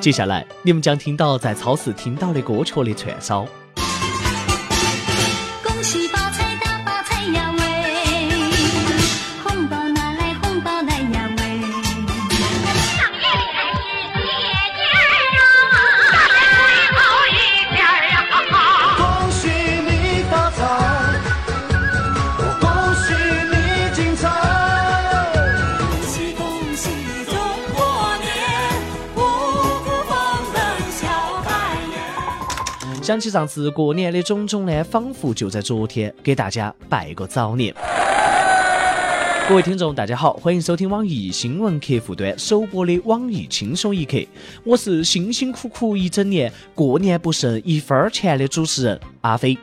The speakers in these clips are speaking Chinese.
接下来你们将听到在超市听到的歌曲的串烧。想起上次过年的种种呢，仿佛就在昨天，给大家拜个早年。各位听众，大家好，欢迎收听网易新闻客户端首播的网易轻松一刻，我是辛辛苦苦一整年，过年不剩一分钱的主持人阿飞。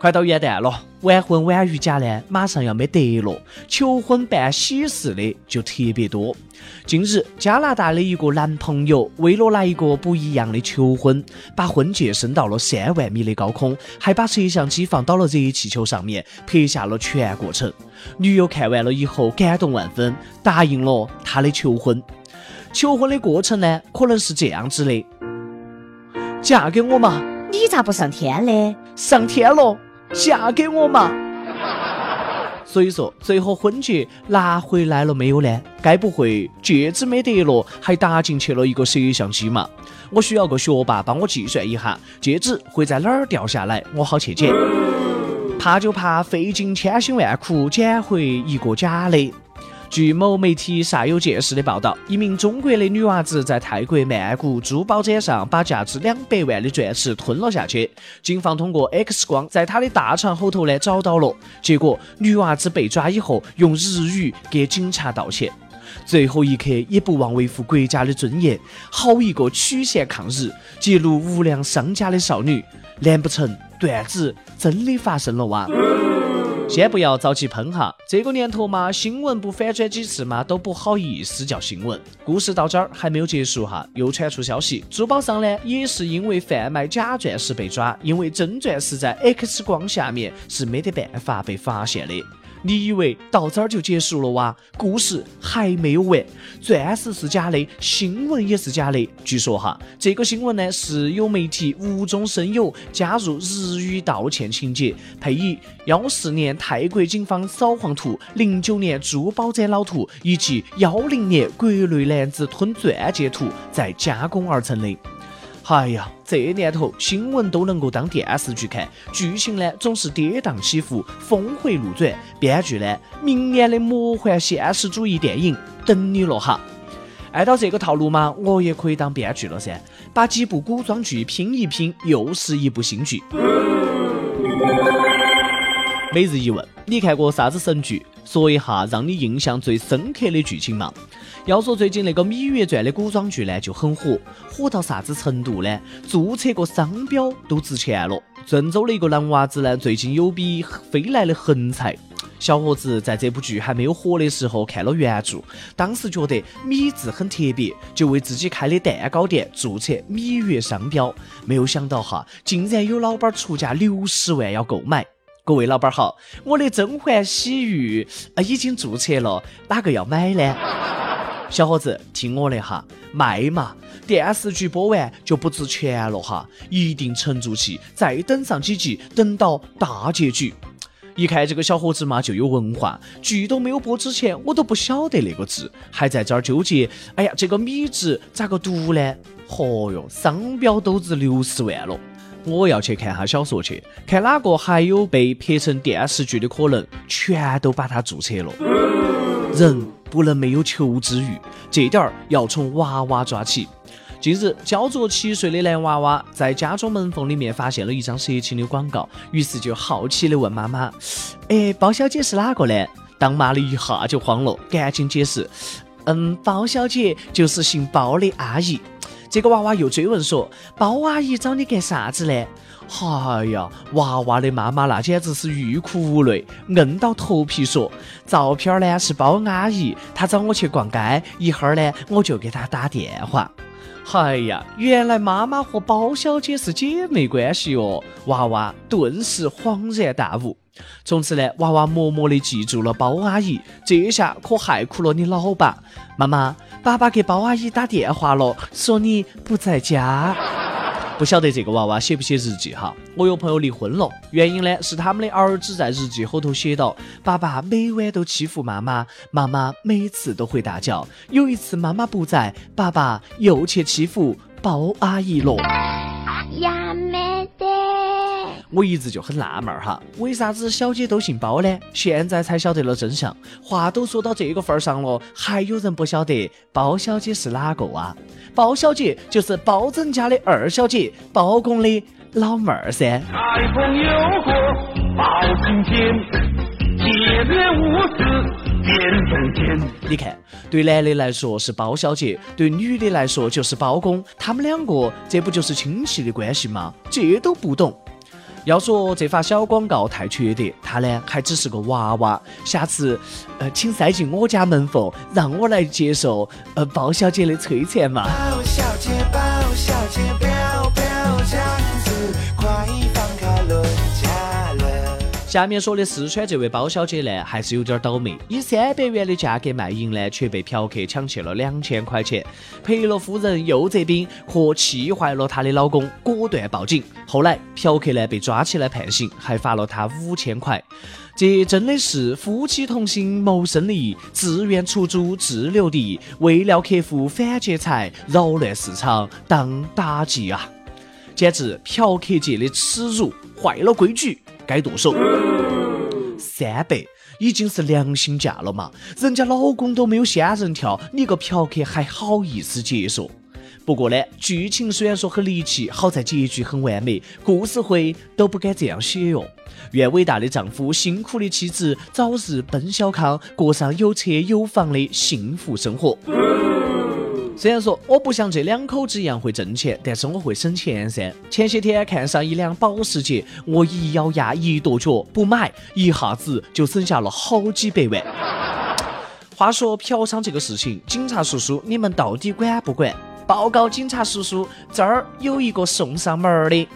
快到元旦了，晚婚晚育假呢，马上要没得了，求婚办喜事的就特别多。近日，加拿大的一个男朋友为了来一个不一样的求婚，把婚戒升到了三万米的高空，还把摄像机放到了热气球上面，拍下了全过程。女友看完了以后，感动万分，答应了他的求婚。求婚的过程呢，可能是这样子的：嫁给我嘛，你咋不上天嘞？上天了，嫁给我嘛。所以说，最后婚戒拿回来了没有呢？该不会戒指没得了，还打进去了一个摄像机嘛？我需要个学霸帮我计算一下，戒指会在哪儿掉下来，我好去捡。怕就怕费尽千辛万苦捡回一个假的。据某媒体煞有介事的报道，一名中国的女娃子在泰国曼谷珠宝展上把价值两百万的钻石吞了下去。警方通过 X 光在她的大肠后头呢找到了，结果女娃子被抓以后用日语给警察道歉。最后一刻也不忘维护国家的尊严，好一个曲线抗日、揭露无良商家的少女！难不成段子真的发生了哇？先不要着急喷哈，这个年头嘛，新闻不反转几次嘛，都不好意思叫新闻。故事到这儿还没有结束哈，又传出消息，珠宝商呢也是因为贩卖假钻石被抓，因为真钻石在 X 光下面是没得办法被发现的。你以为到这儿就结束了哇？故事还没有完，钻石是假的，新闻也是假的。据说哈，这个新闻呢是有媒体无中生有加入日语道歉情节，配以幺四年泰国警方扫黄图、零九年珠宝展老图以及幺零年国内男子吞钻戒图，再加工而成的。哎呀，这年头新闻都能够当电视剧看，剧情呢总是跌宕起伏、峰回路转。编剧呢，明年的魔幻现实主义电影等你了哈！按照这个套路嘛，我也可以当编剧了噻，把几部古装剧拼一拼，又是一部新剧。每日一问，你看过啥子神剧？说一下让你印象最深刻的剧情嘛？要说最近那个《芈月传》的古装剧呢，就很火，火到啥子程度呢？注册个商标都值钱了。郑州的一个男娃子呢，最近有笔飞来的横财。小伙子在这部剧还没有火的时候看了原著，当时觉得“芈”字很特别，就为自己开的蛋糕店注册“芈月”商标。没有想到哈，竟然有老板出价六十万要购买。各位老板好，我的甄嬛洗浴啊已经注册了，哪个要买呢？小伙子，听我的哈，卖嘛！电视剧播完就不值钱了哈，一定沉住气，再等上几集，等到大结局。一看这个小伙子嘛，就有文化，剧都没有播之前，我都不晓得那个字，还在这儿纠结。哎呀，这个米字咋个读呢？嚯哟，商标都值六十万了！我要去看下小说去，看哪个还有被拍成电视剧的可能，全都把它注册了。人不能没有求知欲，这点儿要从娃娃抓起。近日，焦作七岁的男娃娃在家中门缝里面发现了一张色情的广告，于是就好奇的问妈妈：“哎，包小姐是哪个呢？”当妈的一下就慌了，赶紧解释：“嗯，包小姐就是姓包的阿姨。”这个娃娃又追问说：“包阿姨找你干啥子呢？”哎呀，娃娃的妈妈那简直是欲哭无泪，硬到头皮说：“照片呢是包阿姨，她找我去逛街，一会儿呢我就给她打电话。”哎呀，原来妈妈和包小姐是姐妹关系哦！娃娃顿时恍然大悟。从此呢，娃娃默默地记住了包阿姨，这下可害苦了你老爸。妈妈，爸爸给包阿姨打电话了，说你不在家。不晓得这个娃娃写不写日记哈？我有朋友离婚了，原因呢是他们的儿子在日记后头写道：爸爸每晚都欺负妈妈，妈妈每次都会大叫。有一次妈妈不在，爸爸又去欺负包阿姨了。呀没得。我一直就很纳闷儿哈，为啥子小姐都姓包呢？现在才晓得了真相。话都说到这个份儿上了，还有人不晓得包小姐是哪个啊？包小姐就是包拯家的二小姐，包公的老妹儿噻。台风有过包青天，铁面无私你看，对男的来说是包小姐，对女的来说就是包公，他们两个这不就是亲戚的关系吗？这都不懂。要说这发小广告太缺德，他呢还只是个娃娃。下次，呃，请塞进我家门缝，让我来接受呃包小姐的摧残嘛。下面说的四川这位包小姐呢，还是有点倒霉，以三百元的价格卖淫呢，却被嫖客抢去了两千块钱，赔了夫人又折兵，和气坏了她的老公，果断报警。后来嫖客呢被抓起来判刑，还罚了他五千块。这真的是夫妻同心谋生利，自愿出租自留地，为了客户反劫财，扰乱市场当打击啊！简直嫖客界的耻辱，坏了规矩，该剁手。三百已经是良心价了嘛，人家老公都没有仙人跳，你个嫖客还好意思接受？不过呢，剧情虽然说很离奇，好在结局很完美，故事会都不敢这样写哟。愿伟大的丈夫、辛苦的妻子早日奔小康，过上有车有房的幸福生活。虽然说我不像这两口子一样会挣钱，但是我会省钱噻。前些天看上一辆保时捷，我一咬牙一跺脚不买，一下子就省下了好几百万。话说嫖娼这个事情，警察叔叔你们到底管不管？报告警察叔叔，这儿有一个送上门儿的。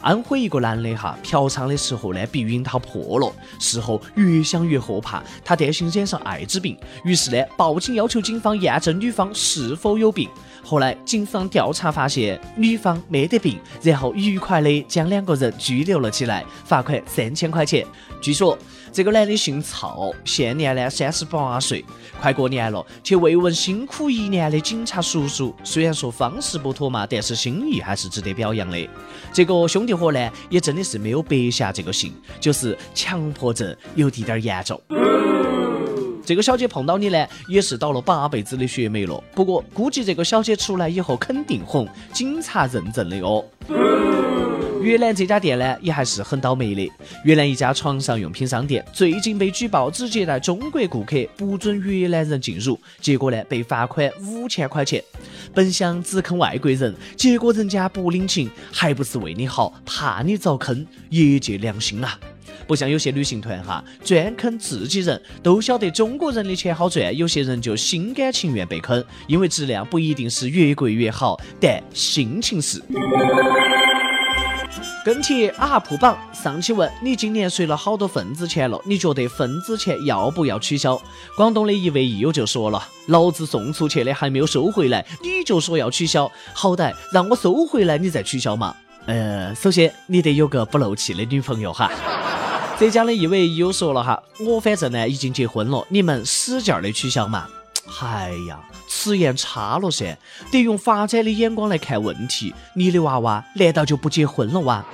安徽一个男的哈，嫖娼的时候呢，避孕套破了，事后越想越后怕，他担心染上艾滋病，于是呢，报警要求警方验证女方是否有病。后来警方调查发现女方没得病，然后愉快的将两个人拘留了起来，罚款三千块钱。据说这个男的姓曹，现年呢三十八岁。快过年了，去慰问辛苦一年的警察叔叔，虽然说方式不妥嘛，但是心意还是值得表扬的。这个兄弟伙呢，也真的是没有白下这个姓，就是强迫症有滴点儿严重。这个小姐碰到你呢，也是倒了八辈子的血霉了。不过估计这个小姐出来以后肯定红，警察认证的哦。越南这家店呢，也还是很倒霉的。越南一家床上用品商店最近被举报只接待中国顾客，不准越南人进入，结果呢被罚款五千块钱。本想只坑外国人，结果人家不领情，还不是为你好，怕你遭坑，业界良心啊！不像有些旅行团哈，专坑自己人，都晓得中国人的钱好赚，有些人就心甘情愿被坑，因为质量不一定是越贵越好，但心情是。跟帖 UP 榜上期问你今年随了好多份子钱了，你觉得份子钱要不要取消？广东的一位益友就说了：“老子送出去的还没有收回来，你就说要取消，好歹让我收回来你再取消嘛。”呃，首先你得有个不漏气的女朋友哈。浙江的一位益友说了哈，我反正呢已经结婚了，你们使劲的取消嘛。哎呀，此言差了噻，得用发展的眼光来看问题。你的娃娃难道就不结婚了哇？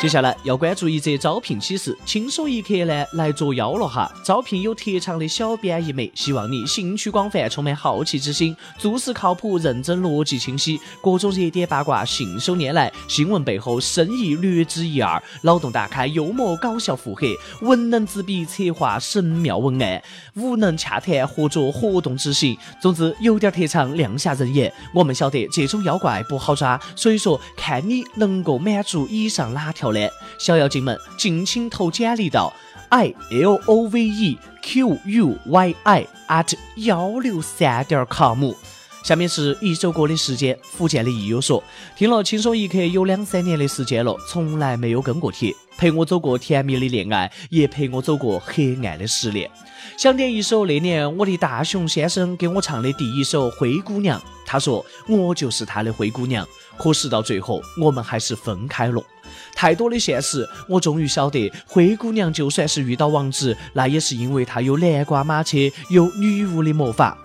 接下来要关注一则招聘启事，轻松一刻呢来作妖了哈！招聘有特长的小编一枚，希望你兴趣广泛，充满好奇之心，做事靠谱、认真、逻辑清晰，各种热点八卦信手拈来，新闻背后深意略知一二，脑洞大开、幽默搞笑腹黑，文能执笔策划神妙文案，武能洽谈合作活动执行。总之有点特长，亮瞎人眼。我们晓得这种妖怪不好抓，所以说看你能够满足以上哪条呢？小妖精们，敬请投简历到 i l o v e q u y i at 幺六三点 com。下面是一首歌的时间。福建的益友说，听了轻松一刻有两三年的时间了，从来没有跟过帖。陪我走过甜蜜的恋爱，也陪我走过黑暗的失恋。想点一首那年我的大熊先生给我唱的第一首《灰姑娘》，他说我就是他的灰姑娘。可是到最后，我们还是分开了。太多的现实，我终于晓得，灰姑娘就算是遇到王子，那也是因为她有南瓜马车，有女巫的魔法。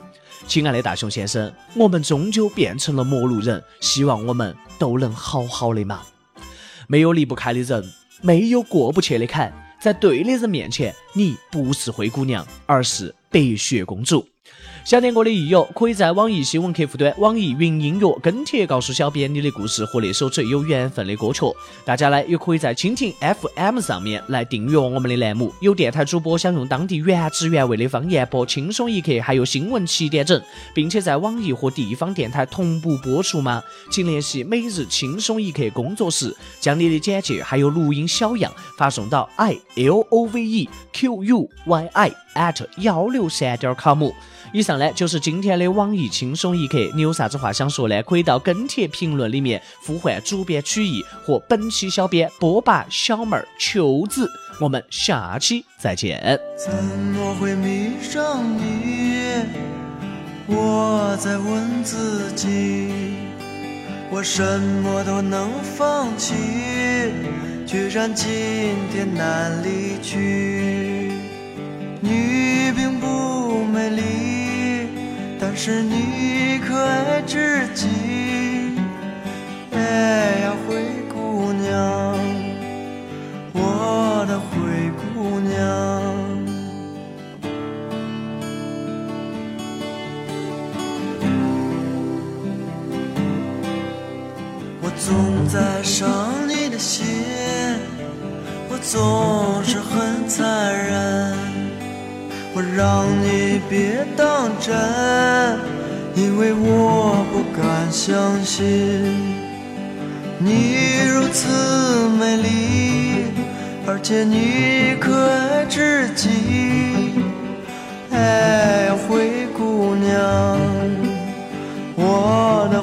亲爱的大熊先生，我们终究变成了陌路人，希望我们都能好好的嘛。没有离不开的人，没有过不去的坎，在对的人面前，你不是灰姑娘，而是白雪公主。想点歌的益友，可以在网易新闻客户端、网易云音乐跟帖告诉小编你的故事和那首最有缘分的歌曲。大家呢也可以在蜻蜓 FM 上面来订阅我们的栏目。有电台主播想用当地原汁原味的方言播《轻松一刻》，还有新闻七点整，并且在网易和地方电台同步播出吗？请联系每日轻松一刻工作室，将你的简介还有录音小样发送到 i l o v e q u y i at 幺六三点 com。以上上呢就是今天的网易轻松一刻，你有啥子话想说呢？可以到跟帖评论里面呼唤主编曲艺和本期小编波霸小妹儿秋子。我们下期再见。怎么会迷上你？我在问自己，我什么都能放弃，居然今天难离去。你并不美丽，但是你可爱至极。你别当真因为我不敢相信你如此美丽而且你可爱至极哎灰姑娘我的